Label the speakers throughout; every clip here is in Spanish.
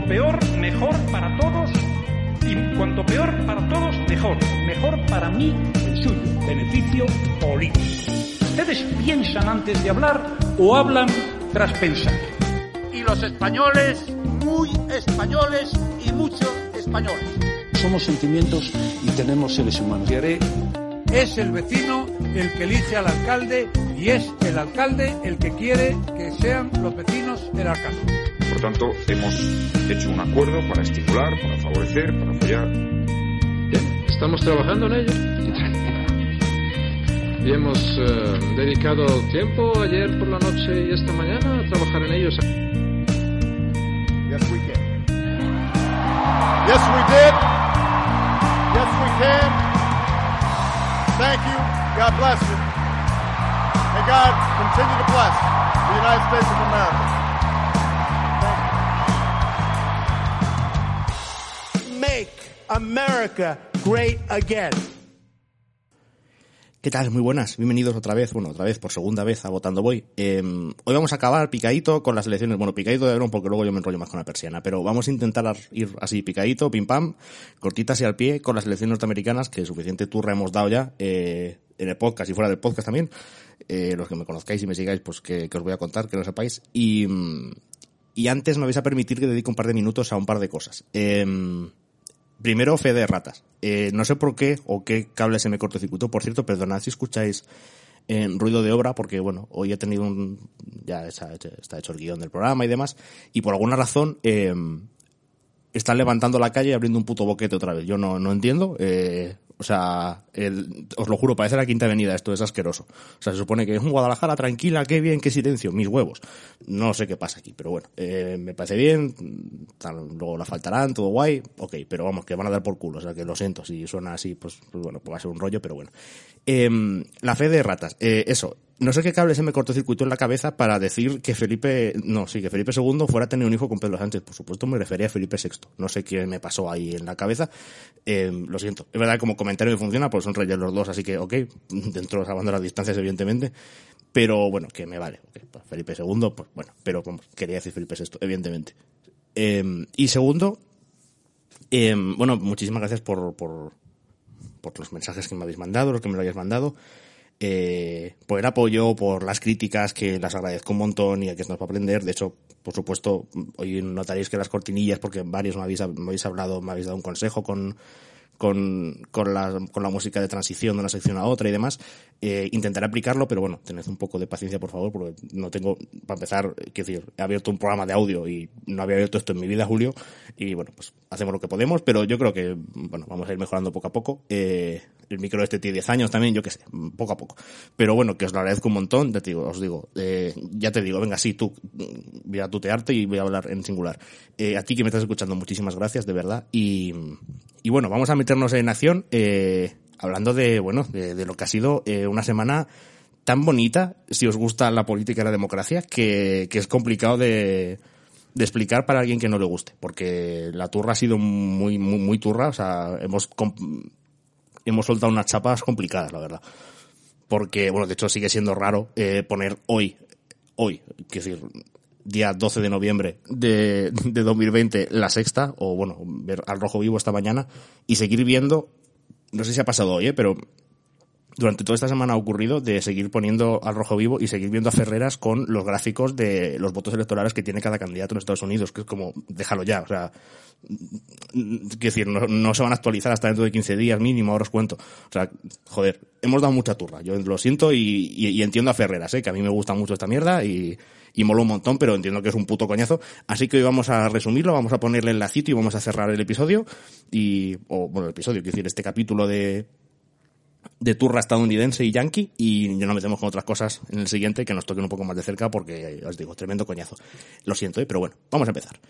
Speaker 1: cuanto peor, mejor para todos y cuanto peor para todos, mejor. Mejor para mí, el suyo. Beneficio político. ¿Ustedes piensan antes de hablar o hablan tras pensar?
Speaker 2: Y los españoles, muy españoles y muchos españoles.
Speaker 3: Somos sentimientos y tenemos seres humanos.
Speaker 4: Es el vecino el que elige al alcalde y es el alcalde el que quiere que sean los vecinos el alcalde.
Speaker 5: Por tanto, hemos hecho un acuerdo para estimular, para favorecer, para apoyar.
Speaker 6: Bien, estamos trabajando en ello. Y hemos eh, dedicado tiempo ayer por la noche y esta mañana a trabajar en ellos.
Speaker 7: Yes, we can. Yes, we did. Yes, we can. Thank you. God bless you. May God continue to bless the United States of America.
Speaker 8: America great again.
Speaker 9: ¿Qué tal? Muy buenas. Bienvenidos otra vez, bueno, otra vez, por segunda vez a Votando Voy. Eh, hoy vamos a acabar picadito con las elecciones. Bueno, picadito de verón porque luego yo me enrollo más con la persiana. Pero vamos a intentar ir así picadito, pim pam, cortitas y al pie con las elecciones norteamericanas, que suficiente turra hemos dado ya eh, en el podcast y fuera del podcast también. Eh, los que me conozcáis y me sigáis, pues que, os voy a contar, que lo sepáis. Y, y antes me vais a permitir que dedique un par de minutos a un par de cosas. Eh, Primero, fe de ratas. Eh, no sé por qué o qué cable se me cortocircuitó. Por cierto, perdonad si escucháis en ruido de obra, porque bueno, hoy he tenido un. Ya está hecho el guion del programa y demás. Y por alguna razón, eh, están levantando la calle y abriendo un puto boquete otra vez. Yo no, no entiendo. Eh, o sea, el, os lo juro, parece la quinta avenida, esto es asqueroso. O sea, se supone que es un Guadalajara, tranquila, qué bien, qué silencio, mis huevos. No sé qué pasa aquí, pero bueno, eh, me parece bien, luego la faltarán, todo guay, ok, pero vamos, que van a dar por culo, o sea, que lo siento, si suena así, pues, pues bueno, pues va a ser un rollo, pero bueno. Eh, la fe de ratas, eh, eso, no sé qué cable se me cortocircuitó en la cabeza para decir que Felipe, no, sí, que Felipe II fuera a tener un hijo con Pedro Sánchez. Por supuesto me refería a Felipe VI. No sé qué me pasó ahí en la cabeza. Eh, lo siento. Es verdad que como comentario me funciona, pues son reyes los dos, así que, ok, dentro salvando las distancias, evidentemente. Pero bueno, que me vale. Pues Felipe II, pues bueno, pero como quería decir Felipe VI, evidentemente. Eh, y segundo, eh, bueno, muchísimas gracias por, por, por los mensajes que me habéis mandado, los que me lo hayáis mandado eh, por el apoyo, por las críticas, que las agradezco un montón y aquí estamos para aprender. De hecho, por supuesto, hoy notaréis que las cortinillas, porque varios me habéis, me habéis hablado, me habéis dado un consejo con, con, con, la, con la música de transición de una sección a otra y demás. Eh, intentaré aplicarlo, pero bueno, tened un poco de paciencia, por favor, porque no tengo, para empezar, quiero decir, he abierto un programa de audio y no había abierto esto en mi vida, Julio, y bueno, pues hacemos lo que podemos, pero yo creo que, bueno, vamos a ir mejorando poco a poco. Eh, el micro este tiene 10 años también, yo qué sé, poco a poco. Pero bueno, que os lo agradezco un montón, ya te digo, os digo, eh, ya te digo, venga, sí, tú, voy a tutearte y voy a hablar en singular. Eh, a ti que me estás escuchando, muchísimas gracias, de verdad, y, y bueno, vamos a meternos en acción, eh, hablando de, bueno, de, lo que ha sido eh, una semana tan bonita, si os gusta la política y la democracia, que, que es complicado de, de explicar para alguien que no le guste, porque la turra ha sido muy, muy, muy turra, o sea, hemos, hemos soltado unas chapas complicadas, la verdad. Porque, bueno, de hecho sigue siendo raro eh, poner hoy, hoy, quiero decir, día 12 de noviembre de, de 2020, la sexta, o bueno, ver al rojo vivo esta mañana, y seguir viendo, no sé si ha pasado hoy, ¿eh? pero durante toda esta semana ha ocurrido de seguir poniendo al rojo vivo y seguir viendo a Ferreras con los gráficos de los votos electorales que tiene cada candidato en Estados Unidos, que es como, déjalo ya, o sea, quiero decir, no, se van a actualizar hasta dentro de 15 días mínimo, ahora os cuento. O sea, joder, hemos dado mucha turra, yo lo siento y, y, y entiendo a Ferreras, ¿eh? que a mí me gusta mucho esta mierda y, y mola un montón, pero entiendo que es un puto coñazo. Así que hoy vamos a resumirlo, vamos a ponerle el lacito y vamos a cerrar el episodio y, o bueno, el episodio, quiero decir, este capítulo de, de turra estadounidense y yankee y ya nos metemos con otras cosas en el siguiente que nos toquen un poco más de cerca porque, os digo, tremendo coñazo. Lo siento, ¿eh? pero bueno, vamos a empezar.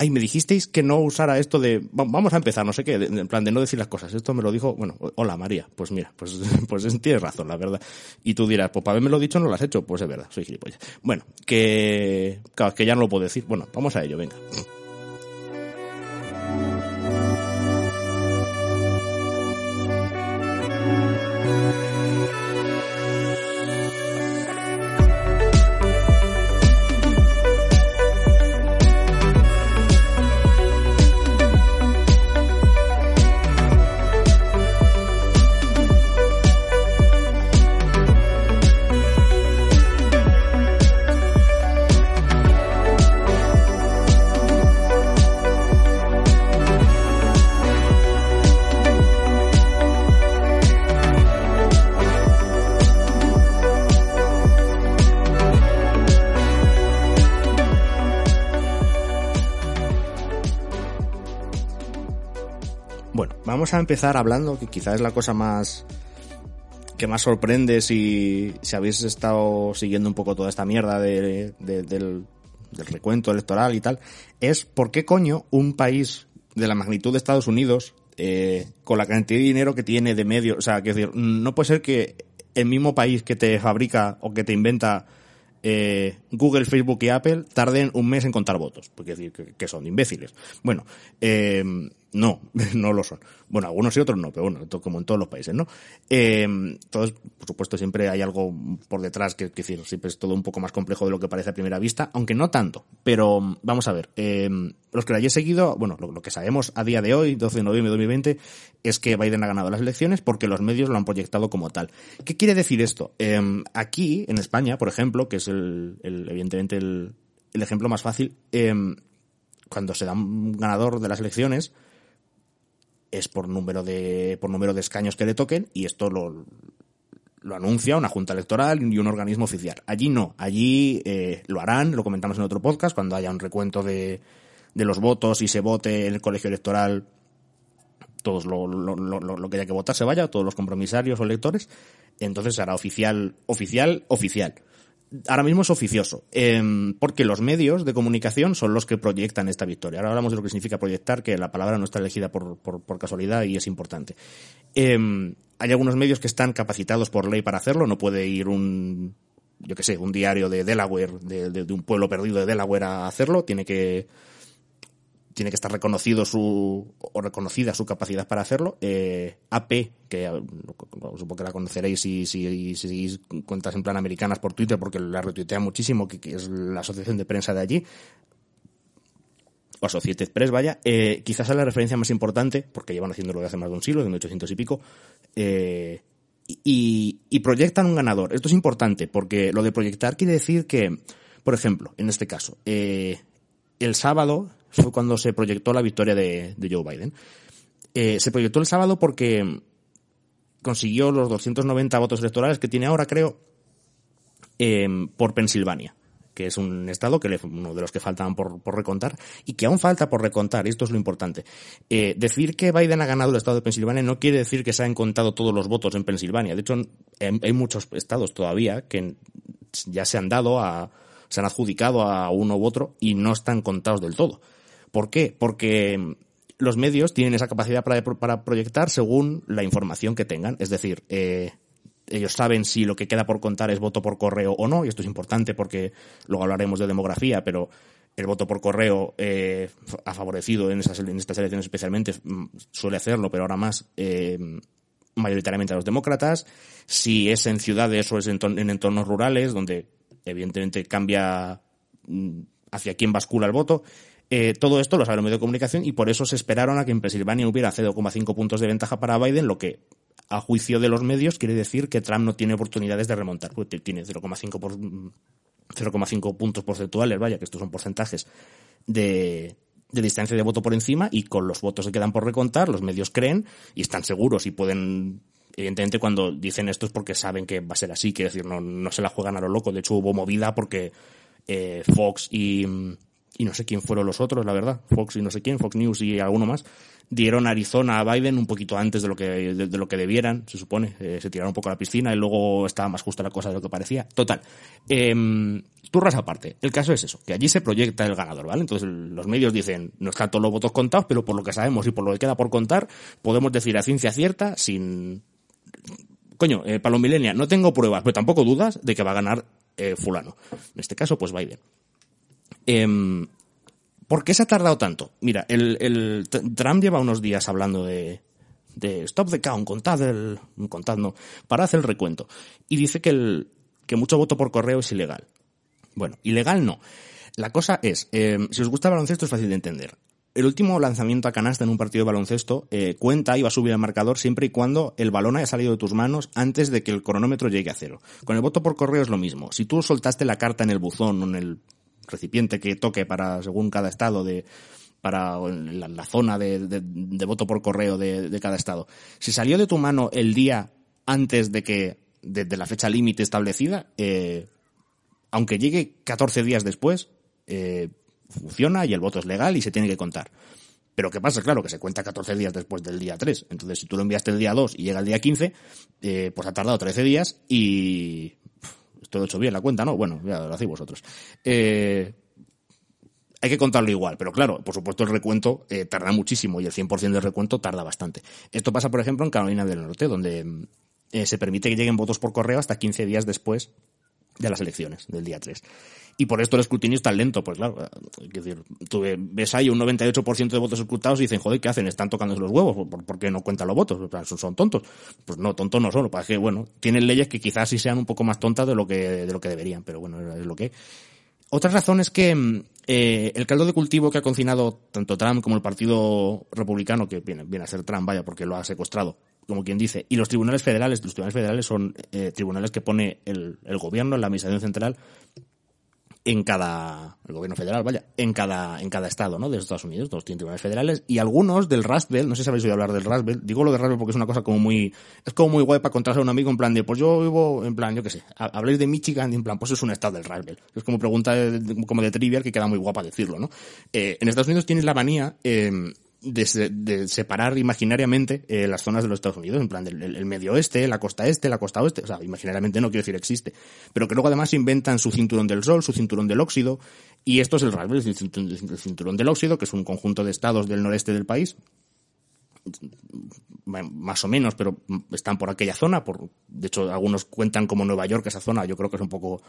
Speaker 9: Ay, me dijisteis que no usara esto de, vamos a empezar, no sé qué, en plan de no decir las cosas. Esto me lo dijo, bueno, hola María, pues mira, pues, pues tienes razón, la verdad. Y tú dirás, pues para haberme lo dicho no lo has hecho, pues es verdad, soy gilipollas. Bueno, que, claro, que ya no lo puedo decir. Bueno, vamos a ello, venga. A empezar hablando, que quizás es la cosa más que más sorprende si, si habéis estado siguiendo un poco toda esta mierda de, de- del, recuento electoral y tal, es por qué coño un país de la magnitud de Estados Unidos, eh, con la cantidad de dinero que tiene de medio, o sea, que decir, no puede ser que el mismo país que te fabrica o que te inventa eh, Google, Facebook y Apple tarden un mes en contar votos, porque decir que son imbéciles. Bueno, eh, no, no lo son. Bueno, algunos y otros no, pero bueno, como en todos los países, ¿no? Eh, entonces, por supuesto, siempre hay algo por detrás que, decir, siempre es todo un poco más complejo de lo que parece a primera vista, aunque no tanto. Pero vamos a ver, eh, los que lo hayáis seguido, bueno, lo, lo que sabemos a día de hoy, 12 de noviembre de 2020, es que Biden ha ganado las elecciones porque los medios lo han proyectado como tal. ¿Qué quiere decir esto? Eh, aquí, en España, por ejemplo, que es el, el- evidentemente el, el ejemplo más fácil, cuando se da un ganador de las elecciones, es por número de por número de escaños que le toquen y esto lo, lo anuncia una junta electoral y un organismo oficial. Allí no, allí eh, lo harán, lo comentamos en otro podcast, cuando haya un recuento de, de los votos y se vote en el colegio electoral todos lo, lo, lo, lo- que haya que votar se vaya, todos los compromisarios o electores, entonces será oficial, oficial, oficial. Ahora mismo es oficioso, em, porque los medios de comunicación son los que proyectan esta victoria. Ahora hablamos de lo que significa proyectar, que la palabra no está elegida por, por, por casualidad y es importante. Em, hay algunos medios que están capacitados por ley para hacerlo, no puede ir un, yo que sé, un diario de Delaware, de, de- de un pueblo perdido de Delaware a hacerlo, tiene que, tiene que estar reconocido su o reconocida su capacidad para hacerlo. Eh, AP, que eh, supongo que la conoceréis si, si, si cuentas en plan americanas por Twitter, porque la retuitea muchísimo, que, que es la asociación de prensa de allí, o Associated Press, vaya, eh, quizás es la referencia más importante, porque llevan haciéndolo desde hace más de un siglo, de 1800 y pico, y, y proyectan un ganador. Esto es importante, porque lo de proyectar quiere decir que, por ejemplo, en este caso, el sábado fue cuando se proyectó la victoria de, Joe Biden. Eh, se proyectó el sábado porque consiguió los 290 votos electorales que tiene ahora, creo, eh, por Pensilvania, que es un estado que le, uno de los que faltan por, por recontar y que aún falta por recontar, esto es lo importante. Eh, decir que Biden ha ganado el estado de Pensilvania no quiere decir que se han contado todos los votos en Pensilvania. De hecho, hay, hay muchos estados todavía que ya se han dado a, se han adjudicado a uno u otro y no están contados del todo. ¿Por qué? Porque los medios tienen esa capacidad para, para proyectar según la información que tengan. Es decir, eh, ellos saben si lo que queda por contar es voto por correo o no, y esto es importante porque luego hablaremos de demografía, pero el voto por correo eh, ha favorecido en, esas, en estas elecciones especialmente, mm, suele hacerlo, pero ahora más, eh, mayoritariamente a los demócratas. Si es en ciudades o es en, en entornos rurales, donde evidentemente cambia mm, hacia quién bascula el voto. Eh, todo esto lo sabe el medio de comunicación y por eso se esperaron a que en Pensilvania hubiera 0,5 puntos de ventaja para Biden, lo que a juicio de los medios quiere decir que Trump no tiene oportunidades de remontar, porque tiene 0,5 por 0,5 puntos porcentuales, vaya, que estos son porcentajes de, de distancia de voto por encima y con los votos que quedan por recontar, los medios creen y están seguros y pueden evidentemente cuando dicen esto es porque saben que va a ser así, quiere decir, no, no se la juegan a lo loco. De hecho, hubo movida porque eh, Fox y, y no sé quién fueron los otros, la verdad, Fox y no sé quién, Fox News y alguno más, dieron Arizona a Biden un poquito antes de lo que, de, lo que debieran, se supone. Eh, se tiraron un poco a la piscina y luego estaba más justa la cosa de lo que parecía. Total. Eh, turras aparte. El caso es eso, que allí se proyecta el ganador, ¿vale? Entonces los medios dicen, no están todos los votos contados, pero por lo que sabemos y por lo que queda por contar, podemos decir a ciencia cierta, sin, coño, eh, millennials no tengo pruebas, pero tampoco dudas de que va a ganar eh, fulano. En este caso, pues Biden. Eh, ¿Por qué se ha tardado tanto? Mira, el, Trump lleva unos días hablando de, stop the count, contad el, contad no, parad el recuento. Y dice que que mucho voto por correo es ilegal. Bueno, ilegal no. La cosa es, eh, si os gusta el baloncesto es fácil de entender. El último lanzamiento a canasta en un partido de baloncesto eh, cuenta y va a subir el marcador siempre y cuando el balón haya salido de tus manos antes de que el cronómetro llegue a cero. Con el voto por correo es lo mismo. Si tú soltaste la carta en el buzón o en el recipiente que toque para, según cada estado, de, para la, zona de, voto por correo de, cada estado, si salió de tu mano el día antes de que, de la fecha límite establecida, eh, aunque llegue 14 días después, eh, funciona y el voto es legal y se tiene que contar. Pero ¿qué pasa? Claro, que se cuenta 14 días después del día 3. Entonces, si tú lo enviaste el día 2 y llega el día 15, eh, pues ha tardado 13 días y... Esto he hecho bien la cuenta, ¿no? Bueno, ya lo hacéis vosotros. Eh, hay que contarlo igual, pero claro, por supuesto el recuento eh, tarda muchísimo y el 100% del recuento tarda bastante. Esto pasa, por ejemplo, en Carolina del Norte, donde eh, se permite que lleguen votos por correo hasta 15 días después de las elecciones, del día 3. Y por esto el escrutinio es tan lento, pues claro, es decir, tú ves ahí un 98% de votos escrutados y dicen, joder, ¿qué hacen? Están tocándose los huevos, ¿por, qué no cuentan los votos? son, tontos. Pues no, tontos no son, que bueno, tienen leyes que quizás sí sean un poco más tontas de lo que, de lo que deberían, pero bueno, es lo que otra razón es que mm, eh, el caldo de cultivo que ha cocinado tanto Trump como el Partido Republicano, que viene, viene, a ser Trump, vaya, porque lo ha secuestrado, como quien dice, y los tribunales federales, los tribunales federales son eh, tribunales que pone el, el gobierno, la administración central, en cada, el gobierno federal, vaya, en cada, en cada estado, ¿no? De Estados Unidos, todos tienen tribunales federales, y algunos del Rust no sé si habéis oído hablar del Rust digo lo de Rust porque es una cosa como muy, es como muy guay para contarse a un amigo en plan de, pues yo vivo, en plan, yo qué sé, habléis de Michigan y en plan, pues es un estado del Rust Es como pregunta como de trivial que queda muy guapa decirlo, ¿no? Eh, en Estados Unidos tienes la manía, eh, de, separar imaginariamente eh, las zonas de los Estados Unidos, en plan el, medio oeste, la costa este, la costa oeste, o sea, imaginariamente no quiero decir existe, pero que luego además inventan su cinturón del sol, su cinturón del óxido, y esto es el Raspberry, el cinturón del óxido, que es un conjunto de estados del noreste del país, más o menos, pero están por aquella zona, por, de hecho algunos cuentan como Nueva York esa zona, yo creo que es un poco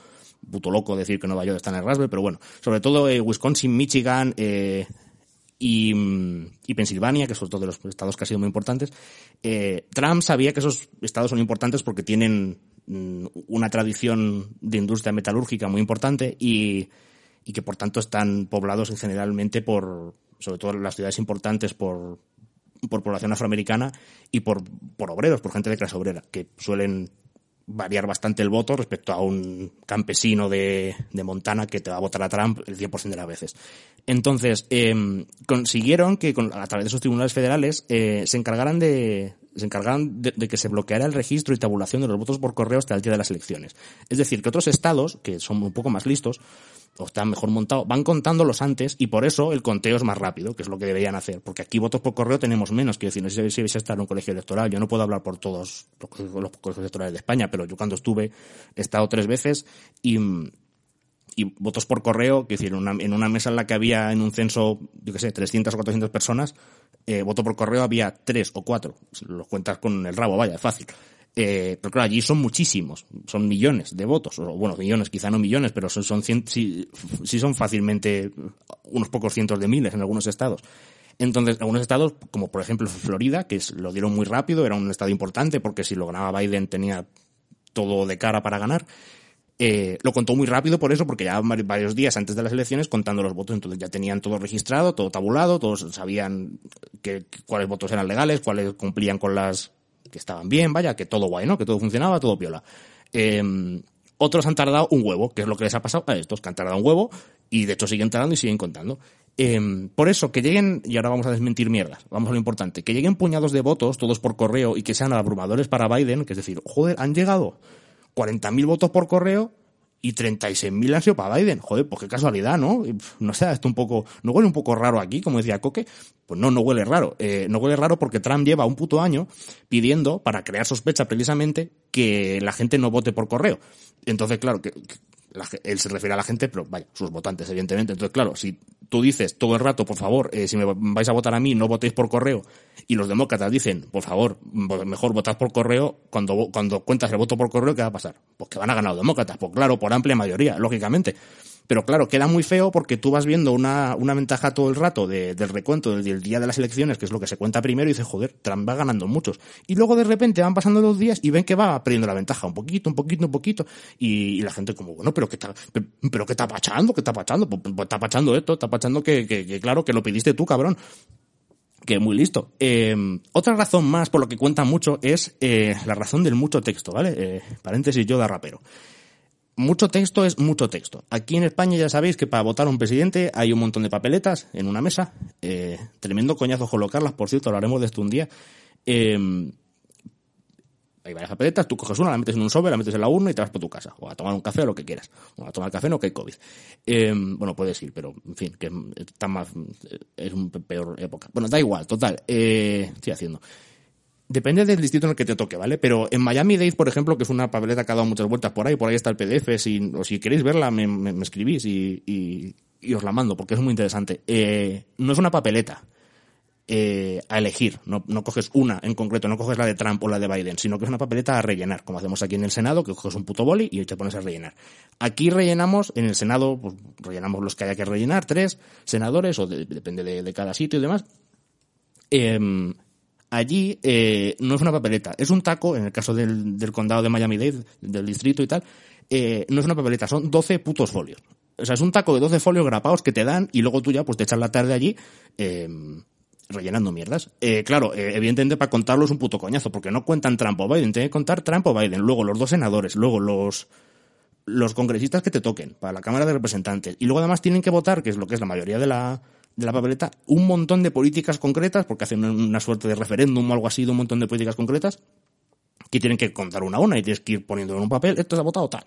Speaker 9: puto loco decir que Nueva York está en el Raspberry, pero bueno, sobre todo eh, Wisconsin, Michigan, eh, y, y, Pensilvania, que son todos los estados que han sido muy importantes, eh, Trump sabía que esos estados son importantes porque tienen mm, una tradición de industria metalúrgica muy importante y, y que por tanto están poblados generalmente por, sobre todo las ciudades importantes por, por población afroamericana y por, por obreros, por gente de clase obrera, que suelen variar bastante el voto respecto a un campesino de, de Montana que te va a votar a Trump el 100% de las veces. Entonces, eh, consiguieron que a través de esos tribunales federales eh, se encargaran de se encargaran de, que se bloqueara el registro y tabulación de los votos por correo hasta el día de las elecciones. Es decir, que otros estados, que son un poco más listos, o están mejor montados, van contándolos antes y por eso el conteo es más rápido, que es lo que deberían hacer. Porque aquí votos por correo tenemos menos, quiero decir, no sé si vais a estar en un colegio electoral, yo no puedo hablar por todos los, colegios electorales de España, pero yo cuando estuve he estado tres veces y y votos por correo, que decir, una, en una mesa en la que había en un censo, yo qué sé, 300 o 400 personas, eh, voto por correo había tres o cuatro. Los cuentas con el rabo, vaya, es fácil. Eh, pero claro, allí son muchísimos, son millones de votos, o bueno, millones, quizá no millones, pero son, son sí, sí son fácilmente unos pocos cientos de miles en algunos estados. Entonces, algunos estados, como por ejemplo Florida, que lo dieron muy rápido, era un estado importante porque si lo ganaba Biden tenía todo de cara para ganar, eh, lo contó muy rápido por eso, porque ya varios días antes de las elecciones contando los votos, entonces ya tenían todo registrado, todo tabulado, todos sabían que, cuáles votos eran legales, cuáles cumplían con las que estaban bien, vaya, que todo guay, ¿no? Que todo funcionaba, todo piola. Eh, otros han tardado un huevo, que es lo que les ha pasado a estos, que han tardado un huevo y de hecho siguen tardando y siguen contando. Eh, por eso, que lleguen, y ahora vamos a desmentir mierdas, vamos a lo importante, que lleguen puñados de votos, todos por correo, y que sean abrumadores para Biden, que es decir, joder, han llegado 40.000 votos por correo y 36.000 han sido para Biden. Joder, pues qué casualidad, ¿no? No sé, esto un poco, ¿no huele un poco raro aquí, como decía Coque? Pues no, no huele raro. Eh, no huele raro porque Trump lleva un puto año pidiendo, para crear sospecha precisamente, que la gente no vote por correo. Entonces, claro, que, él se refiere a la gente, pero vaya, sus votantes, evidentemente. Entonces, claro, si tú dices todo el rato, por favor, eh, si me vais a votar a mí, no votéis por correo, y los demócratas dicen, por favor, mejor votad por correo, cuando, cuando cuentas el voto por correo, ¿qué va a pasar? Pues que van a ganar los demócratas, pues claro, por amplia mayoría, lógicamente. Pero claro, queda muy feo porque tú vas viendo una, una ventaja todo el rato de, del recuento del, día de las elecciones, que es lo que se cuenta primero, y dices, joder, Trump va ganando muchos. Y luego de repente van pasando los días y ven que va perdiendo la ventaja, un poquito, un poquito, un poquito. Y, la gente como, bueno, pero ¿qué está, pero qué está pachando? ¿Qué está pachando? Pues, pues, está pachando esto, está pachando que, que, que, claro, que lo pediste tú, cabrón que muy listo. Eh, otra razón más por lo que cuenta mucho es eh, la razón del mucho texto, ¿vale? Eh, paréntesis yo de rapero mucho texto es mucho texto. Aquí en España ya sabéis que para votar a un presidente hay un montón de papeletas en una mesa. Eh, tremendo coñazo colocarlas, por cierto, hablaremos de esto un día. Eh, hay varias papeletas, tú coges una, la metes en un sobre, la metes en la urna y te vas por tu casa. O a tomar un café o lo que quieras. O a tomar café no que hay COVID. Eh, bueno, puedes ir, pero en fin, que está más, es un peor época. Bueno, da igual, total. Eh, estoy haciendo. Depende del distrito en el que te toque, ¿vale? Pero en Miami-Dade, por ejemplo, que es una papeleta que ha dado muchas vueltas por ahí, por ahí está el PDF, si, o si queréis verla, me, escribís y, y, os la mando, porque es muy interesante. Eh, no es una papeleta eh, a elegir, no, no coges una en concreto, no coges la de Trump o la de Biden, sino que es una papeleta a rellenar, como hacemos aquí en el Senado, que coges un puto boli y te pones a rellenar. Aquí rellenamos, en el Senado, pues, rellenamos los que haya que rellenar, tres senadores, o de, depende de, cada sitio y demás. Eh, allí eh, no es una papeleta, es un taco, en el caso del, del condado de Miami-Dade, del distrito y tal, eh, no es una papeleta, son 12 putos folios. O sea, es un taco de 12 folios grapados que te dan y luego tú ya pues te echas la tarde allí eh, rellenando mierdas. Eh, claro, eh, evidentemente para contarlo es un puto coñazo, porque no cuentan Trump o Biden, tienen que contar Trump o Biden, luego los dos senadores, luego los los congresistas que te toquen para la Cámara de Representantes y luego además tienen que votar, que es lo que es la mayoría de la de la papeleta un montón de políticas concretas, porque hacen una suerte de referéndum o algo así de un montón de políticas concretas, que tienen que contar una a una y tienes que ir poniendo en un papel, esto se ha votado tal.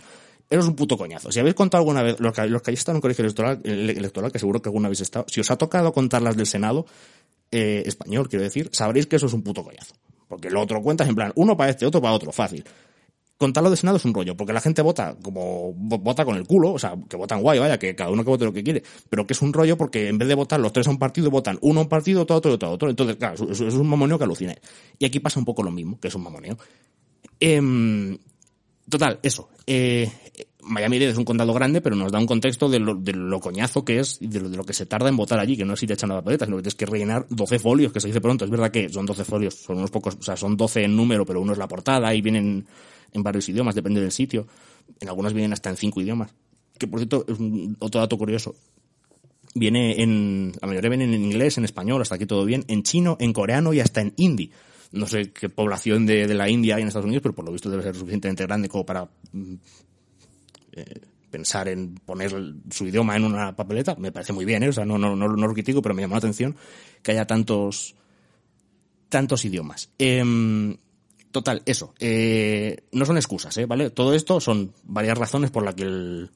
Speaker 9: Eso es un puto coñazo. Si habéis contado alguna vez, los que, los que hayáis estado en un colegio electoral, electoral, que seguro que alguna habéis estado, si os ha tocado contar las del Senado, eh, español, quiero decir, sabréis que eso es un puto coñazo. Porque lo otro cuentas en plan, uno para este, otro para otro, fácil contarlo de Senado es un rollo, porque la gente vota como vota con el culo, o sea, que votan guay, vaya, que cada uno que vote lo que quiere, pero que es un rollo porque en vez de votar los tres a un partido, votan uno a un partido, otro a otro y otro a otro. Entonces, claro, eso, es un mamoneo que aluciné. Y aquí pasa un poco lo mismo, que es un mamoneo. Eh, total, eso. Eh, Miami es un condado grande, pero nos da un contexto de lo, de lo coñazo que es y de lo, de lo, que se tarda en votar allí, que no es ir echando la papeleta, sino que tienes que rellenar 12 folios, que se dice pronto. Es verdad que son 12 folios, son unos pocos, o sea, son 12 en número, pero uno es la portada y vienen en varios idiomas, depende del sitio. En algunos vienen hasta en cinco idiomas. Que por cierto, es un, otro dato curioso. Viene en, la mayoría vienen en inglés, en español, hasta aquí todo bien, en chino, en coreano y hasta en hindi. No sé qué población de, de la India hay en Estados Unidos, pero por lo visto debe ser suficientemente grande como para eh, pensar en poner su idioma en una papeleta. Me parece muy bien, ¿eh? o sea, no, no, no, no lo critico, pero me llamó la atención que haya tantos, tantos idiomas. Eh, Total, eso. Eh, no son excusas, ¿eh? ¿vale? Todo esto son varias razones por la que el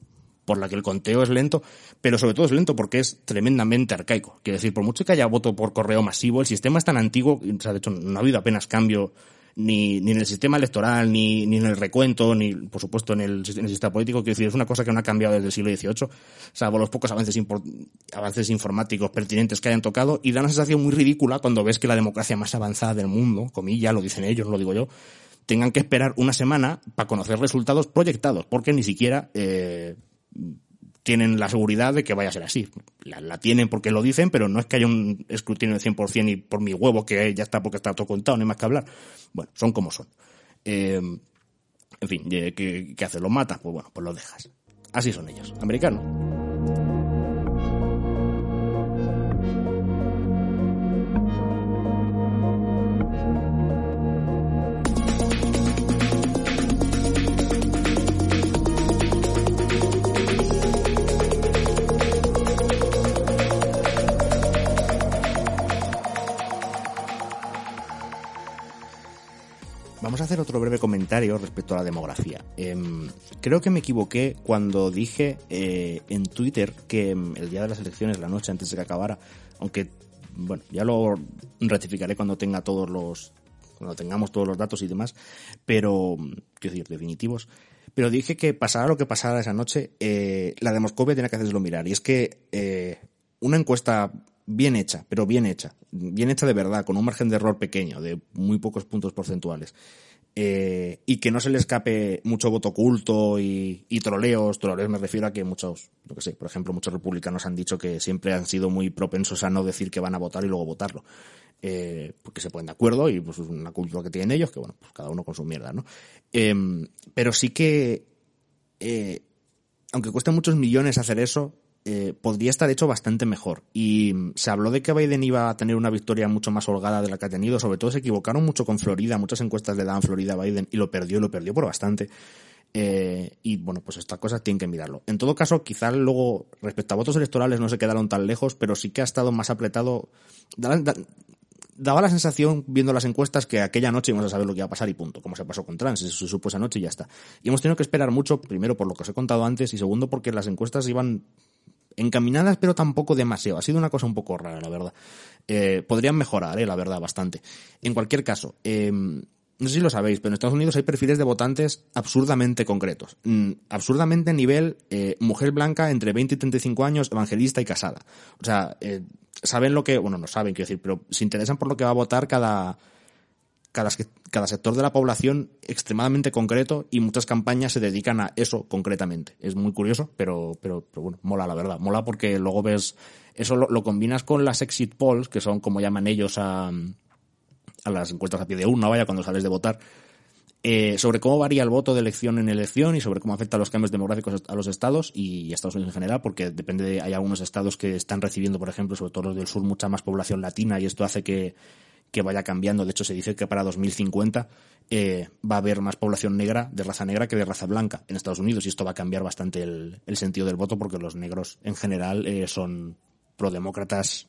Speaker 9: por la que el conteo es lento, pero sobre todo es lento porque es tremendamente arcaico. Quiero decir, por mucho que haya voto por correo masivo, el sistema es tan antiguo, o sea, de hecho no ha habido apenas cambio ni, ni en el sistema electoral, ni, ni en el recuento, ni por supuesto en el, sistema político. Quiero decir, es una cosa que no ha cambiado desde el siglo XVIII, salvo los pocos avances, informáticos pertinentes que hayan tocado, y da una sensación muy ridícula cuando ves que la democracia más avanzada del mundo, comilla, lo dicen ellos, no lo digo yo, tengan que esperar una semana para conocer resultados proyectados, porque ni siquiera eh, tienen la seguridad de que vaya a ser así. La, la, tienen porque lo dicen, pero no es que haya un escrutinio de 100% y por mi huevo que ya está porque está todo contado, no hay más que hablar. Bueno, son como son. Eh, en fin, ¿qué, ¿qué haces? ¿Los matas? Pues bueno, pues los dejas. Así son ellos, americanos. Respecto a la demografía. Eh, creo que me equivoqué cuando dije eh, en Twitter que el día de las elecciones, la noche antes de que acabara, aunque, bueno, ya lo rectificaré cuando tenga todos los, cuando tengamos todos los datos y demás, pero, quiero decir, definitivos, pero dije que pasara lo que pasara esa noche, eh, la demoscopia tenía que hacerlo mirar. Y es que eh, una encuesta bien hecha, pero bien hecha, bien hecha de verdad, con un margen de error pequeño, de muy pocos puntos porcentuales, eh, y que no se le escape mucho voto oculto y, y, troleos, troleos me refiero a que muchos, lo que sé, por ejemplo, muchos republicanos han dicho que siempre han sido muy propensos a no decir que van a votar y luego votarlo. Eh, porque se ponen de acuerdo y pues es una cultura que tienen ellos, que bueno, pues cada uno con su mierda, ¿no? Eh, pero sí que, eh, aunque cueste muchos millones hacer eso, eh, podría estar hecho bastante mejor. Y se habló de que Biden iba a tener una victoria mucho más holgada de la que ha tenido. Sobre todo se equivocaron mucho con Florida. Muchas encuestas le daban Florida a Biden y lo perdió, lo perdió por bastante. Eh, y bueno, pues estas cosas tienen que mirarlo. En todo caso, quizás luego, respecto a votos electorales, no se quedaron tan lejos, pero sí que ha estado más apretado. Da, da, daba la sensación, viendo las encuestas, que aquella noche íbamos a saber lo que iba a pasar y punto, como se pasó con Trans, se supo esa noche y ya está. Y hemos tenido que esperar mucho, primero por lo que os he contado antes y segundo porque las encuestas iban encaminadas, pero tampoco demasiado. Ha sido una cosa un poco rara, la verdad. Eh, podrían mejorar, eh, la verdad, bastante. En cualquier caso, eh, no sé si lo sabéis, pero en Estados Unidos hay perfiles de votantes absurdamente concretos. Mm, absurdamente nivel eh, mujer blanca entre 20 y 35 años, evangelista y casada. O sea, eh, saben lo que, bueno, no saben, quiero decir, pero se interesan por lo que va a votar cada, cada, cada sector de la población extremadamente concreto y muchas campañas se dedican a eso concretamente. Es muy curioso, pero, pero, pero bueno, mola la verdad. Mola porque luego ves, eso lo, lo combinas con las exit polls, que son como llaman ellos a a las encuestas a pie de urna, vaya, cuando sales de votar, eh, sobre cómo varía el voto de elección en elección y sobre cómo afecta los cambios demográficos a los estados y a Estados Unidos en general, porque depende de, hay algunos estados que están recibiendo, por ejemplo, sobre todo los del sur, mucha más población latina y esto hace que, que vaya cambiando. De hecho, se dice que para 2050 eh, va a haber más población negra, de raza negra, que de raza blanca en Estados Unidos y esto va a cambiar bastante el, sentido del voto porque los negros en general eh, son prodemócratas.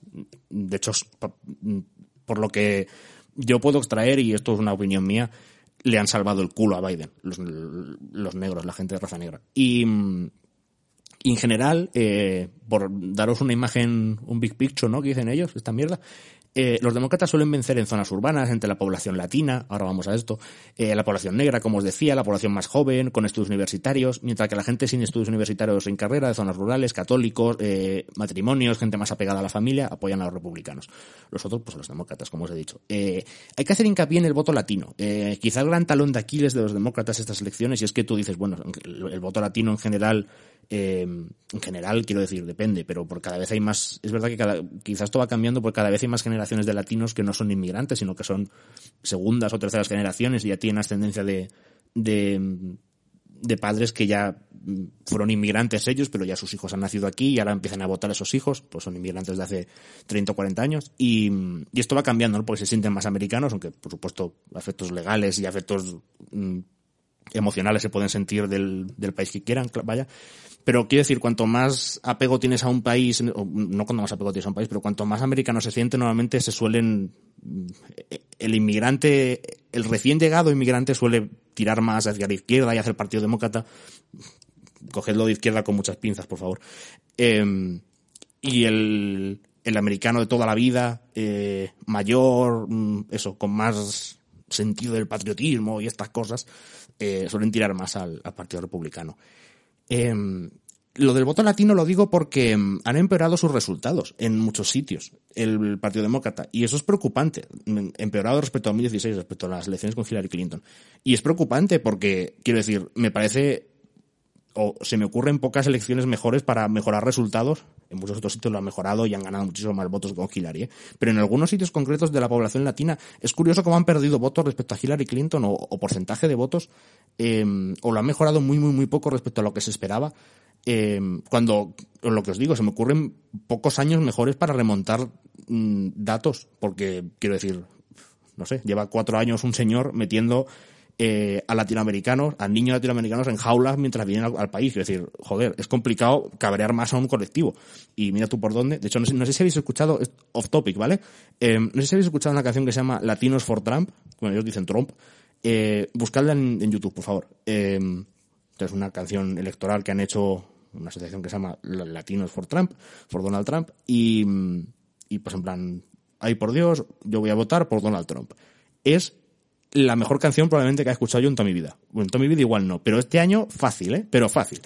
Speaker 9: De hecho, por lo que yo puedo extraer, y esto es una opinión mía, le han salvado el culo a Biden, los, negros, la gente de raza negra. Y, y en general, eh, por daros una imagen, un big picture, ¿no? Que dicen ellos, esta mierda, eh, los demócratas suelen vencer en zonas urbanas, entre la población latina, ahora vamos a esto, eh, la población negra, como os decía, la población más joven, con estudios universitarios, mientras que la gente sin estudios universitarios en carrera, de zonas rurales, católicos, eh, matrimonios, gente más apegada a la familia, apoyan a los republicanos. Los otros, pues los demócratas, como os he dicho. Eh, hay que hacer hincapié en el voto latino. Quizá el gran talón de Aquiles de los demócratas estas elecciones, y es que tú dices, bueno, el, voto latino en general en general, quiero decir, depende, pero por cada vez hay más, es verdad que cada, quizás esto va cambiando porque cada vez hay más generaciones de latinos que no son inmigrantes, sino que son segundas o terceras generaciones y ya tienen ascendencia de, de, padres que ya fueron inmigrantes ellos, pero ya sus hijos han nacido aquí y ahora empiezan a votar a esos hijos, pues son inmigrantes de hace 30 o 40 años. Y, y esto va cambiando. Porque se sienten más americanos, aunque por supuesto afectos legales y afectos mm, emocionales se pueden sentir del, del país que quieran, vaya. Pero quiero decir, cuanto más apego tienes a un país, no cuanto más apego tienes a un país, pero cuanto más americano se siente, normalmente se suelen, el inmigrante, el recién llegado inmigrante suele tirar más hacia la izquierda y hacer el Partido Demócrata. Cogedlo de izquierda con muchas pinzas, por favor. Eh, y el, el americano de toda la vida, eh, mayor, eso, con más sentido del patriotismo y estas cosas, eh, suelen tirar más al, Partido Republicano. Eh, lo del voto latino lo digo porque han empeorado sus resultados en muchos sitios, el Partido Demócrata, y eso es preocupante, empeorado respecto a 2016, respecto a las elecciones con Hillary Clinton. Y es preocupante porque, quiero decir, me parece, o se me ocurren pocas elecciones mejores para mejorar resultados, en muchos otros sitios lo han mejorado y han ganado muchísimo más votos con Hillary, ¿eh? pero en algunos sitios concretos de la población latina es curioso cómo han perdido votos respecto a Hillary Clinton o, porcentaje de votos, eh, o lo han mejorado muy, muy, muy poco respecto a lo que se esperaba eh, cuando, lo que os digo, se me ocurren pocos años mejores para remontar mmm, datos, porque quiero decir, no sé, lleva cuatro años un señor metiendo eh, a latinoamericanos, a niños latinoamericanos en jaulas mientras vienen al, país. Es decir, joder, es complicado cabrear más a un colectivo. Y mira tú por dónde. De hecho, no sé, no sé si habéis escuchado, off topic, ¿vale? Eh, no sé si habéis escuchado una canción que se llama Latinos for Trump, como ellos dicen Trump. Eh, buscadla en, YouTube, por favor. Eh, es una canción electoral que han hecho una asociación que se llama Latinos for Trump, for Donald Trump, y, y pues en plan, ay por Dios, yo voy a votar por Donald Trump. Es la mejor canción probablemente que he escuchado yo en toda mi vida. Bueno, en toda mi vida igual no, pero este año fácil, ¿eh? Pero fácil.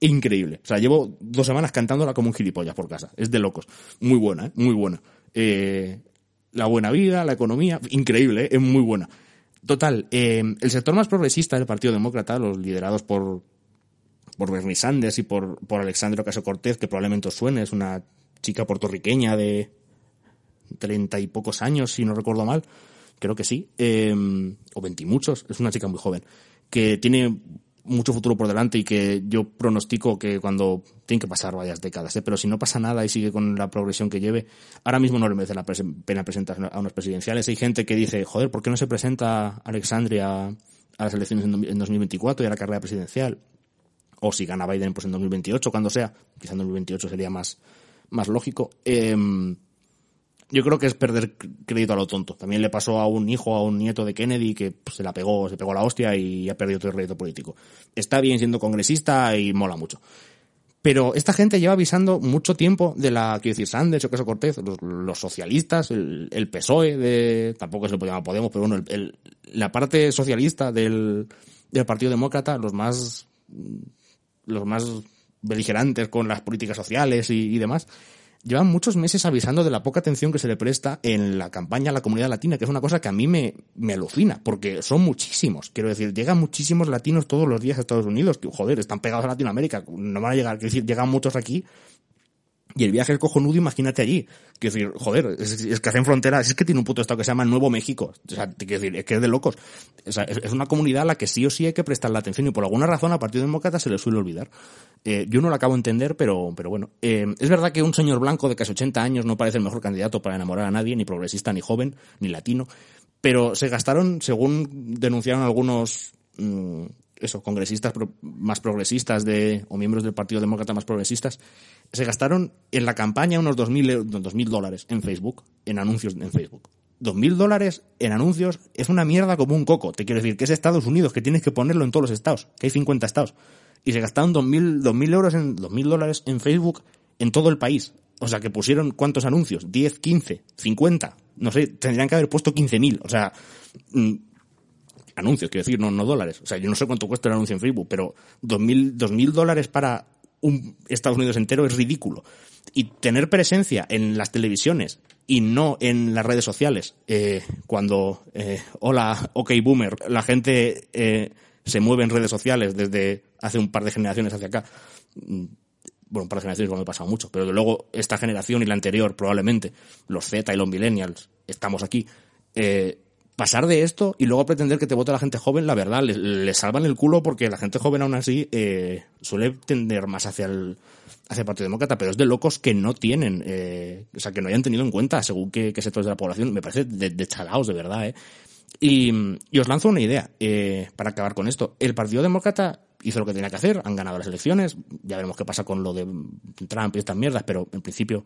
Speaker 9: Increíble. O sea, llevo dos semanas cantándola como un gilipollas por casa. Es de locos. Muy buena, ¿eh? Muy buena. Eh, la buena vida, la economía, increíble, ¿eh? es muy buena. Total, eh, el sector más progresista del Partido Demócrata, los liderados por, por Bernie Sanders y por, por Alexandria Ocasio Cortez, que probablemente os suene, es una chica puertorriqueña de treinta y pocos años, si no recuerdo mal, creo que sí, eh, o veintimuchos, es una chica muy joven, que tiene mucho futuro por delante y que yo pronostico que cuando tienen que pasar varias décadas, ¿eh? pero si no pasa nada y sigue con la progresión que lleve, ahora mismo no le merece la pena presentar a unos presidenciales. Hay gente que dice, joder, ¿por qué no se presenta Alexandria a las elecciones en 2024 y a la carrera presidencial? O si gana Biden, pues en 2028, cuando sea, quizá en 2028 sería más, más lógico. Eh, yo creo que es perder crédito a lo tonto. También le pasó a un hijo, a un nieto de Kennedy que pues, se la pegó, se pegó la hostia y ha perdido todo el crédito político. Está bien siendo congresista y mola mucho. Pero esta gente lleva avisando mucho tiempo de la, quiero decir, Sanders o Queso Cortez, los, socialistas, el, PSOE de, tampoco se lo llamar Podemos, pero bueno, el, la parte socialista del, del Partido Demócrata, los más, los más beligerantes con las políticas sociales y demás, llevan muchos meses avisando de la poca atención que se le presta en la campaña a la comunidad latina, que es una cosa que a mí me, me alucina, porque son muchísimos. Quiero decir, llegan muchísimos latinos todos los días a Estados Unidos, que joder, están pegados a Latinoamérica, no van a llegar, quiero decir, llegan muchos aquí y el viaje es cojonudo, imagínate allí. Quiero decir, joder, es, que hacen fronteras, es que tiene un puto estado que se llama Nuevo México. O sea, decir, es que es de locos. O sea, es, una comunidad a la que sí o sí hay que prestarle atención y por alguna razón a Partido Demócrata se le suele olvidar. Eh, yo no lo acabo de entender, pero, pero bueno. Eh, es verdad que un señor blanco de casi 80 años no parece el mejor candidato para enamorar a nadie, ni progresista, ni joven, ni latino. Pero se gastaron, según denunciaron algunos, mmm, eso, congresistas más progresistas de, o miembros del Partido Demócrata más progresistas, se gastaron en la campaña unos 2.000 dólares en Facebook, en anuncios en Facebook. 2.000 dólares en anuncios es una mierda como un coco. Te quiero decir que es Estados Unidos, que tienes que ponerlo en todos los estados, que hay 50 estados. Y se gastaron 2.000, 2.000 euros en, 2.000 dólares en Facebook en todo el país. O sea, que pusieron cuántos anuncios? 10, 15, 50. No sé, tendrían que haber puesto 15.000. O sea, mmm, anuncios, quiero decir, no, no dólares. O sea, yo no sé cuánto cuesta el anuncio en Facebook, pero 2.000, 2.000 dólares para un Estados Unidos entero es ridículo. Y tener presencia en las televisiones y no en las redes sociales, eh, cuando, eh, hola, ok boomer, la gente eh, se mueve en redes sociales desde hace un par de generaciones hacia acá. Bueno, un par de generaciones me ha pasado mucho, pero luego esta generación y la anterior, probablemente, los Z y los millennials, estamos aquí, eh, pasar de esto y luego pretender que te vote la gente joven, la verdad, le, le salvan el culo porque la gente joven aún así eh, suele tender más hacia el, hacia el Partido Demócrata, pero es de locos que no tienen, eh, o sea, que no hayan tenido en cuenta según qué, qué sectores de la población. Me parece de, de chalaos, de verdad, ¿eh? Y, y os lanzo una idea eh, para acabar con esto. El Partido Demócrata hizo lo que tenía que hacer, han ganado las elecciones, ya veremos qué pasa con lo de Trump y estas mierdas, pero en principio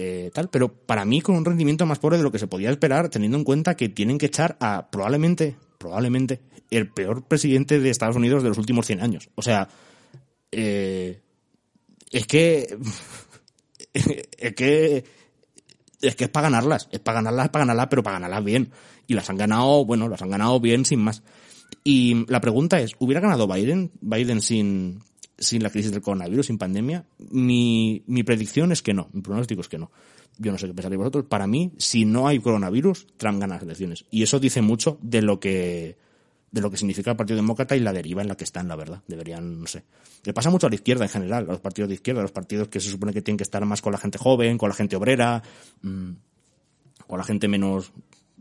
Speaker 9: eh, tal, pero para mí con un rendimiento más pobre de lo que se podía esperar, teniendo en cuenta que tienen que echar a probablemente, probablemente, el peor presidente de Estados Unidos de los últimos 100 años. O sea, eh, es que, es que, es que es para ganarlas, es para ganarlas, para ganarlas, pero para ganarlas bien. Y las han ganado, bueno, las han ganado bien sin más. Y la pregunta es, ¿hubiera ganado Biden, Biden sin, sin la crisis del coronavirus, sin pandemia? Mi, mi predicción es que no, mi pronóstico es que no. Yo no sé qué pensaréis vosotros. Para mí, si no hay coronavirus, Trump gana las elecciones. Y eso dice mucho de lo que de lo que significa el Partido Demócrata y la deriva en la que están, la verdad. Deberían, no sé. Le pasa mucho a la izquierda en general, a los partidos de izquierda, a los partidos que se supone que tienen que estar más con la gente joven, con la gente obrera, mmm, con la gente menos...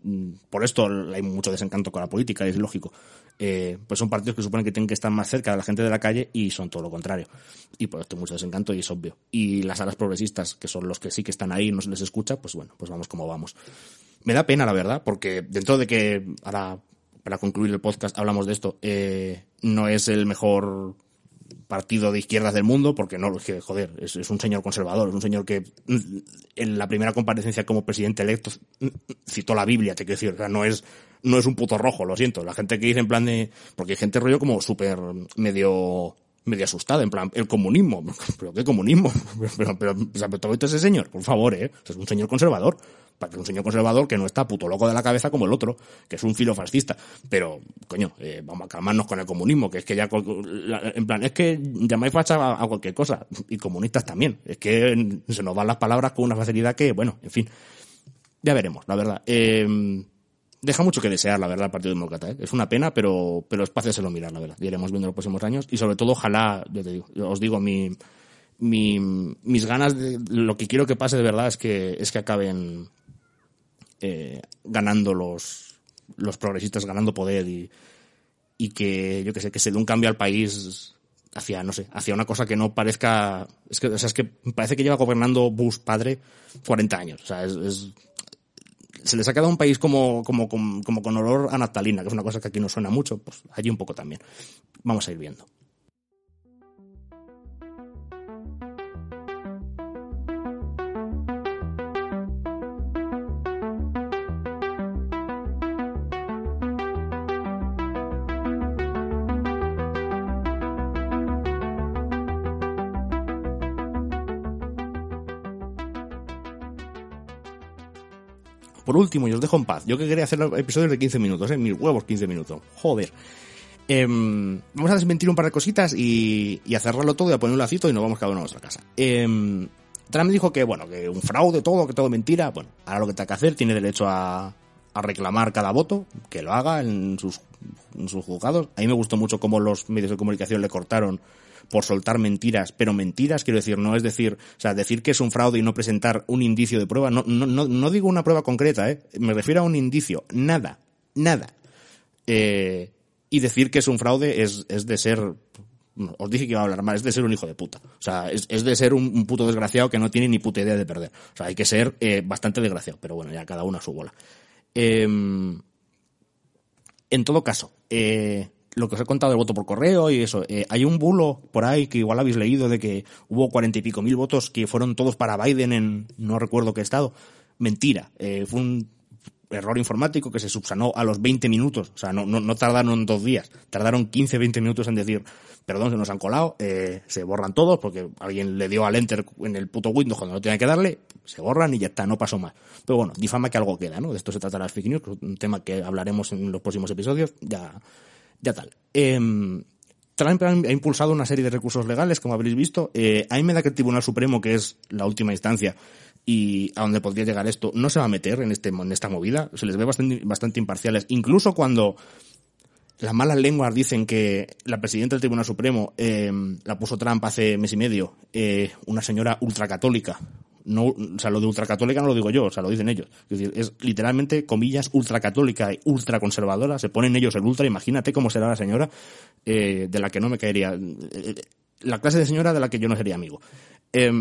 Speaker 9: Mmm, por esto hay mucho desencanto con la política, es lógico eh, pues son partidos que suponen que tienen que estar más cerca de la gente de la calle y son todo lo contrario. Y por esto hay mucho desencanto y es obvio. Y las alas progresistas, que son los que sí que están ahí y no se les escucha, pues bueno, pues vamos como vamos. Me da pena, la verdad, porque dentro de que ahora, para concluir el podcast, hablamos de esto, eh, no es el mejor partido de izquierdas del mundo, porque no, que, joder, es, es, un señor conservador, es un señor que en la primera comparecencia como presidente electo citó la Biblia, te quiero decir, o sea, no es, no es un puto rojo, lo siento. La gente que dice en plan de, porque hay gente rollo como súper medio, medio asustada, en plan, el comunismo, pero qué comunismo, pero, pero, pero, todo esto ese señor, por favor, eh, es un señor conservador, para que un señor conservador que no está puto loco de la cabeza como el otro, que es un filo fascista. Pero, coño, eh, vamos a calmarnos con el comunismo, que es que ya, en plan, es que llamáis facha a cualquier cosa, y comunistas también. Es que se nos van las palabras con una facilidad que, bueno, en fin. Ya veremos, la verdad. Eh, deja mucho que desear, la verdad, el Partido Demócrata. ¿eh? Es una pena, pero, pero es para hacérselo mirar, la verdad. Y iremos viendo en los próximos años. Y sobre todo, ojalá, yo te digo, os digo, mi, mi, mis ganas de, lo que quiero que pase de verdad es que, es que acaben, eh, ganando los, los progresistas, ganando poder y, y que, yo que sé, que se dé un cambio al país hacia, no sé, hacia una cosa que no parezca, es que, o sea, es que parece que lleva gobernando Bush padre 40 años. O sea, es se les ha quedado un país como, como, como, como con olor a naftalina, que es una cosa que aquí no suena mucho, pues allí un poco también. Vamos a ir viendo. Último, y os dejo en paz, yo que quería hacer episodios de 15 minutos, ¿eh? mis huevos 15 minutos, joder. Em, vamos a desmentir un par de cositas y, y a cerrarlo todo y a poner un lacito y nos vamos cada uno a nuestra casa. Em, Trump dijo que, bueno, que un fraude, todo, que todo mentira. Bueno, ahora lo que tenga que hacer, tiene derecho a, a reclamar cada voto, que lo haga en sus, en sus juzgados. A mí me gustó mucho cómo los medios de comunicación le cortaron por soltar mentiras, pero mentiras, quiero decir, no es decir, o sea, decir que es un fraude y no presentar un indicio de prueba, no, no, no, no digo una prueba concreta, ¿eh? me refiero a un indicio, nada, nada. Eh, y decir que es un fraude es, es de ser, os dije que iba a hablar mal, es de ser un hijo de puta. O sea, es, es de ser un, puto desgraciado que no tiene ni puta idea de perder. O sea, hay que ser eh, bastante desgraciado, pero bueno, ya cada uno a su bola. Eh, en todo caso, eh, lo que os he contado del voto por correo y eso, eh, hay un bulo por ahí que igual habéis leído de que hubo cuarenta y pico mil votos que fueron todos para Biden en no recuerdo qué estado. Mentira, eh, fue un error informático que se subsanó a los 20 minutos, o sea, no, no, no tardaron dos días, tardaron 15, 20 minutos en decir, perdón, se nos han colado, eh, se borran todos porque alguien le dio al enter en el puto Windows cuando no tenía que darle, se borran y ya está, no pasó más. Pero bueno, difama que algo queda, ¿no? De esto se trata las fake news, un tema que hablaremos en los próximos episodios, ya, ya tal. Eh, Trump ha impulsado una serie de recursos legales, como habréis visto. Eh, a mí me da que el Tribunal Supremo, que es la última instancia y a donde podría llegar esto, no se va a meter en, este, esta movida. Se les ve bastante, bastante imparciales. Incluso cuando las malas lenguas dicen que la presidenta del Tribunal Supremo eh, la puso Trump hace mes y medio, eh, una señora ultracatólica. No, o sea, lo de ultracatólica no lo digo yo, o sea, lo dicen ellos. Es decir, es literalmente, comillas, ultracatólica y ultraconservadora. Se ponen ellos el ultra, imagínate cómo será la señora eh, de la que no me caería. La clase de señora de la que yo no sería amigo. Eh,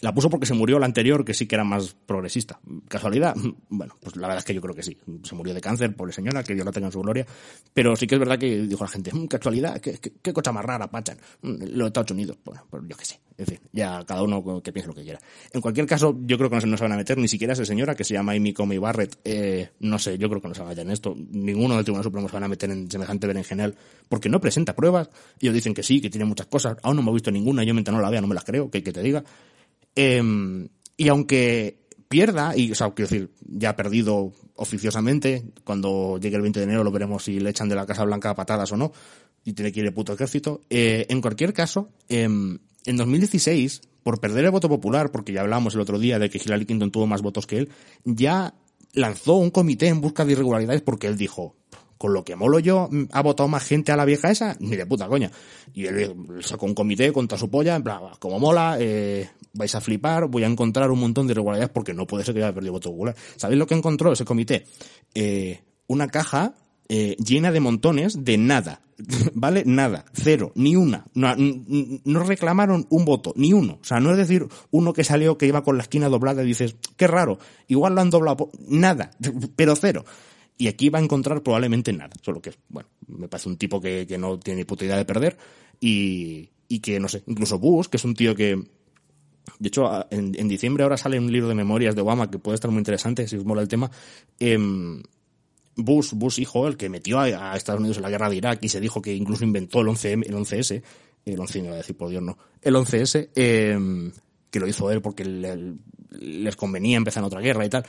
Speaker 9: la puso porque se murió la anterior, que sí que era más progresista. ¿Casualidad? Bueno, pues la verdad es que yo creo que sí. Se murió de cáncer, pobre señora, que Dios la tenga en su gloria. Pero sí que es verdad que dijo la gente, mmm, casualidad, qué, qué, qué, cosa más rara, Pachan. Los Estados Unidos, bueno, pues yo qué sé. En fin, ya cada uno que piense lo que quiera. En cualquier caso, yo creo que no se, van a meter ni siquiera esa señora que se llama Amy Comey Barrett. Eh, no sé, yo creo que no se vayan en esto. Ninguno del Tribunal Supremo se van a meter en semejante berenjenal porque no presenta pruebas. Ellos dicen que sí, que tiene muchas cosas. Aún no me he visto ninguna. Yo mientras no la vea no me las creo, que, que te diga. Eh, y aunque pierda, y, o sea, quiero decir, ya ha perdido oficiosamente, cuando llegue el 20 de enero lo veremos si le echan de la Casa Blanca a patadas o no, y tiene que ir el puto ejército. Eh, en cualquier caso, eh, en 2016, por perder el voto popular, porque ya hablamos el otro día de que Hillary Clinton tuvo más votos que él, ya lanzó un comité en busca de irregularidades porque él dijo, con lo que molo yo, ¿ha votado más gente a la vieja esa? Ni de puta coña. Y él sacó un comité contra su polla, en plan, como mola, eh, vais a flipar, voy a encontrar un montón de irregularidades porque no puede ser que haya perdido voto popular. ¿Sabéis lo que encontró ese comité? Eh, una caja eh, llena de montones de nada. ¿Vale? Nada. Cero. Ni una. No, no, reclamaron un voto. Ni uno. O sea, no es decir uno que salió que iba con la esquina doblada y dices, qué raro. Igual lo han doblado. Nada. Pero cero. Y aquí va a encontrar probablemente nada. Solo que, bueno, me parece un tipo que, que no tiene ni puta idea de perder. Y, y que, no sé, incluso Bush, que es un tío que, de hecho, en, en, diciembre ahora sale un libro de memorias de Obama que puede estar muy interesante si os mola el tema. Eh, Bush, Bush hijo, el que metió a, Estados Unidos en la guerra de Irak y se dijo que incluso inventó el 11M, el 11S, el 11 no a decir por Dios no, el 11S, eh, que lo hizo él porque le, les convenía empezar otra guerra y tal.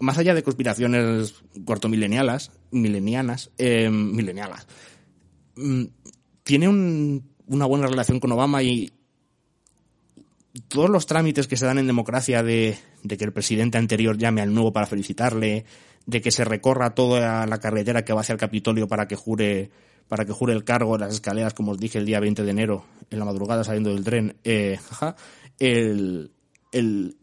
Speaker 9: Más allá de conspiraciones cuartomilenialas, milenianas, eh, milenialas, tiene un, una buena relación con Obama y, todos los trámites que se dan en democracia de, que el presidente anterior llame al nuevo para felicitarle, de que se recorra toda la carretera que va hacia el Capitolio para que jure para que jure el cargo en las escaleras, como os dije el día 20 de enero, en la madrugada saliendo del tren, eh, el, el,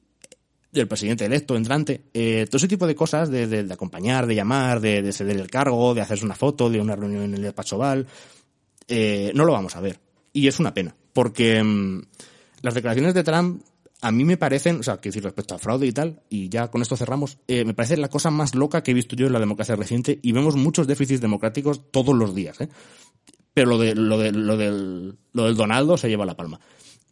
Speaker 9: el presidente electo, entrante, eh, todo ese tipo de cosas, de, de, de acompañar, de llamar, de, de, ceder el cargo, de hacerse una foto, de una reunión en el despacho Val, eh, no lo vamos a ver. Y es una pena, porque mmm, las declaraciones de Trump a mí me parecen, o sea, que decir respecto a fraude y tal, y ya con esto cerramos, eh, me parece la cosa más loca que he visto yo en la democracia reciente y vemos muchos déficits democráticos todos los días, ¿eh? Pero lo de, lo de, lo del, lo del Donaldo se lleva la palma.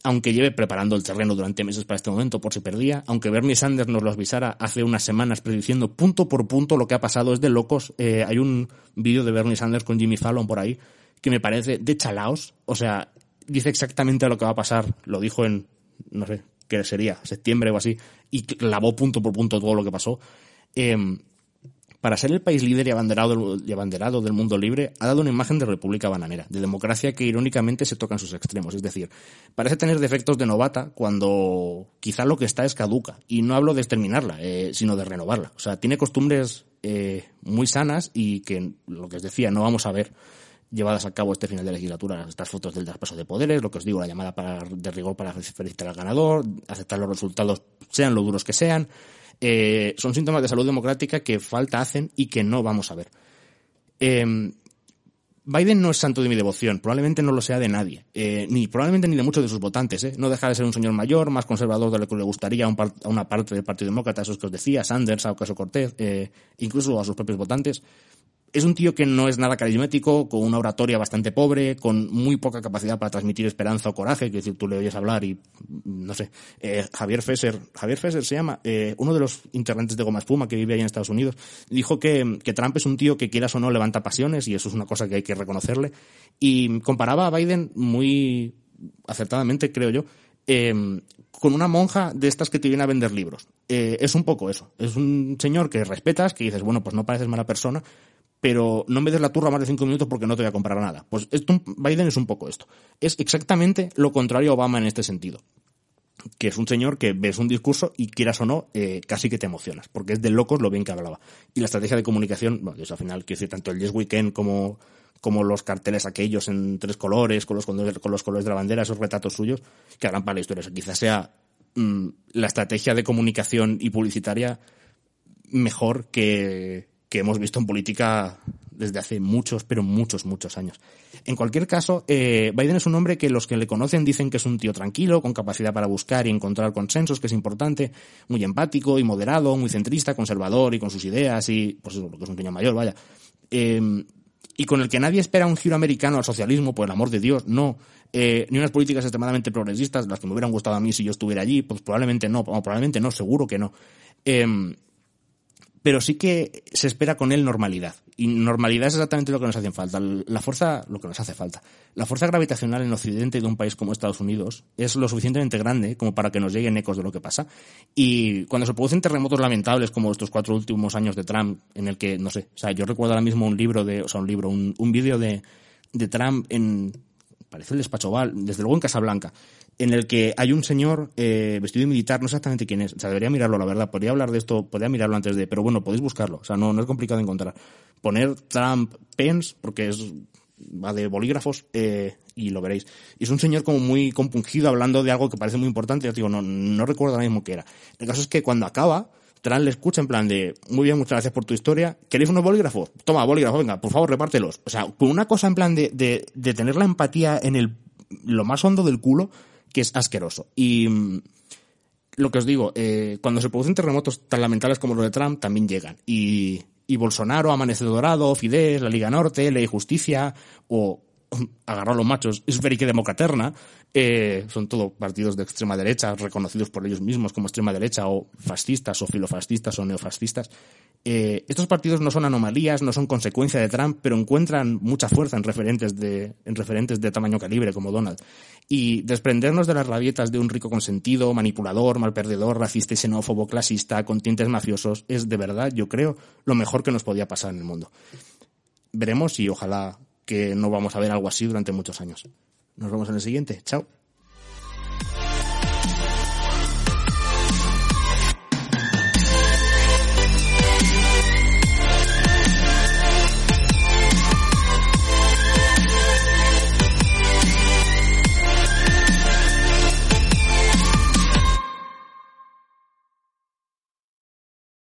Speaker 9: Aunque lleve preparando el terreno durante meses para este momento por si perdía, aunque Bernie Sanders nos lo avisara hace unas semanas prediciendo punto por punto lo que ha pasado es de locos. Eh, hay un vídeo de Bernie Sanders con Jimmy Fallon por ahí que me parece de chalaos. O sea, dice exactamente lo que va a pasar. Lo dijo en, no sé, que sería septiembre o así, y clavó punto por punto todo lo que pasó. em, para ser el país líder y abanderado, y abanderado del mundo libre, ha dado una imagen de república bananera, de democracia que irónicamente se toca en sus extremos. Es decir, parece tener defectos de novata cuando quizá lo que está es caduca. Y no hablo de exterminarla, eh, sino de renovarla. O sea, tiene costumbres eh, muy sanas y que, lo que os decía, no vamos a ver llevadas a cabo este final de legislatura, estas fotos del traspaso de poderes, lo que os digo, la llamada para, de rigor para felicitar al ganador, aceptar los resultados, sean lo duros que sean, eh, son síntomas de salud democrática que falta hacen y que no vamos a ver. Eh, Biden no es santo de mi devoción, probablemente no lo sea de nadie, eh, ni probablemente ni de muchos de sus votantes. ¿eh? No deja de ser un señor mayor, más conservador de lo que le gustaría a una parte del Partido Demócrata, esos que os decía, Sanders, a Ocasio Cortez, eh, incluso a sus propios votantes es un tío que no es nada carismático, con una oratoria bastante pobre, con muy poca capacidad para transmitir esperanza o coraje, que decir, tú le oyes hablar y, no sé, eh, Javier Fesser, Javier Fesser se llama, eh, uno de los internantes de Goma Espuma que vive ahí en Estados Unidos, dijo que, que Trump es un tío que quieras o no levanta pasiones y eso es una cosa que hay que reconocerle. Y comparaba a Biden muy acertadamente, creo yo, eh, con una monja de estas que te viene a vender libros. Eh, es un poco eso. Es un señor que respetas, que dices, bueno, pues no pareces mala persona, pero no me des la turra más de cinco minutos porque no te voy a comprar nada. Pues esto, Biden es un poco esto. Es exactamente lo contrario a Obama en este sentido. Que es un señor que ves un discurso y quieras o no, eh, casi que te emocionas, porque es de locos lo bien que hablaba. Y la estrategia de comunicación, bueno, eso al final, quiero decir, tanto el Yes Weekend como, como los carteles aquellos en tres colores, con los, con los colores de la bandera, esos retratos suyos, que harán para la historia. Eso quizás sea mm, la estrategia de comunicación y publicitaria mejor que, que hemos visto en política desde hace muchos, pero muchos, muchos años. En cualquier caso, eh, Biden es un hombre que los que le conocen dicen que es un tío tranquilo, con capacidad para buscar y encontrar consensos, que es importante, muy empático y moderado, muy centrista, conservador y con sus ideas y, pues eso, lo que es un niño mayor, vaya. Eh, y con el que nadie espera un giro americano al socialismo, por el amor de Dios, no. Eh, ni unas políticas extremadamente progresistas, las que me hubieran gustado a mí si yo estuviera allí, pues probablemente no, probablemente no, seguro que no. Pero sí que se espera con él normalidad. Y normalidad es exactamente lo que nos hace falta. La fuerza, lo que nos hace falta. La fuerza gravitacional en Occidente de un país como Estados Unidos es lo suficientemente grande como para que nos lleguen ecos de lo que pasa. Y cuando se producen terremotos lamentables como estos cuatro últimos años de Trump, en el que, no sé, o sea, yo recuerdo ahora mismo un libro de, o sea, un libro, un, un vídeo de, de Trump en, parece el despacho Val, desde luego en Casablanca, en el que hay un señor eh, vestido de militar, no exactamente quién es, o sea, debería mirarlo, la verdad, podría hablar de esto, podría mirarlo antes de, pero bueno, podéis buscarlo, o sea, no, no es complicado encontrar. Poner Trump Pence, porque es va de bolígrafos, eh, y lo veréis. Y es un señor como muy compungido hablando de algo que parece muy importante, yo digo, no, no recuerdo ahora mismo qué era. El caso es que cuando acaba, Trump le escucha en plan de, muy bien, muchas gracias por tu historia, ¿queréis unos bolígrafos? Toma, bolígrafos, venga, por favor, repártelos. O sea, con una cosa en plan de, de, de tener la empatía en el, lo más hondo del culo, que es asqueroso. Y mm, lo que os digo, eh, cuando se producen terremotos tan lamentables como los de Trump, también llegan. Y, Bolsonaro, Amanece Dorado, Fidesz, la Liga Norte, Ley y Justicia, o agarrar a los machos, es Verique Democraterna, eh, son todo partidos de extrema derecha, reconocidos por ellos mismos como extrema derecha, o fascistas, o filofascistas, o neofascistas. Eh, estos partidos no son anomalías, no son consecuencia de Trump, pero encuentran mucha fuerza en referentes de, en referentes de tamaño calibre como Donald. Y desprendernos de las rabietas de un rico consentido, manipulador, malperdedor, racista y xenófobo, clasista, con tintes mafiosos, es de verdad, yo creo, lo mejor que nos podía pasar en el mundo. Veremos y ojalá que no vamos a ver algo así durante muchos años. Nos vemos en el siguiente. Chao.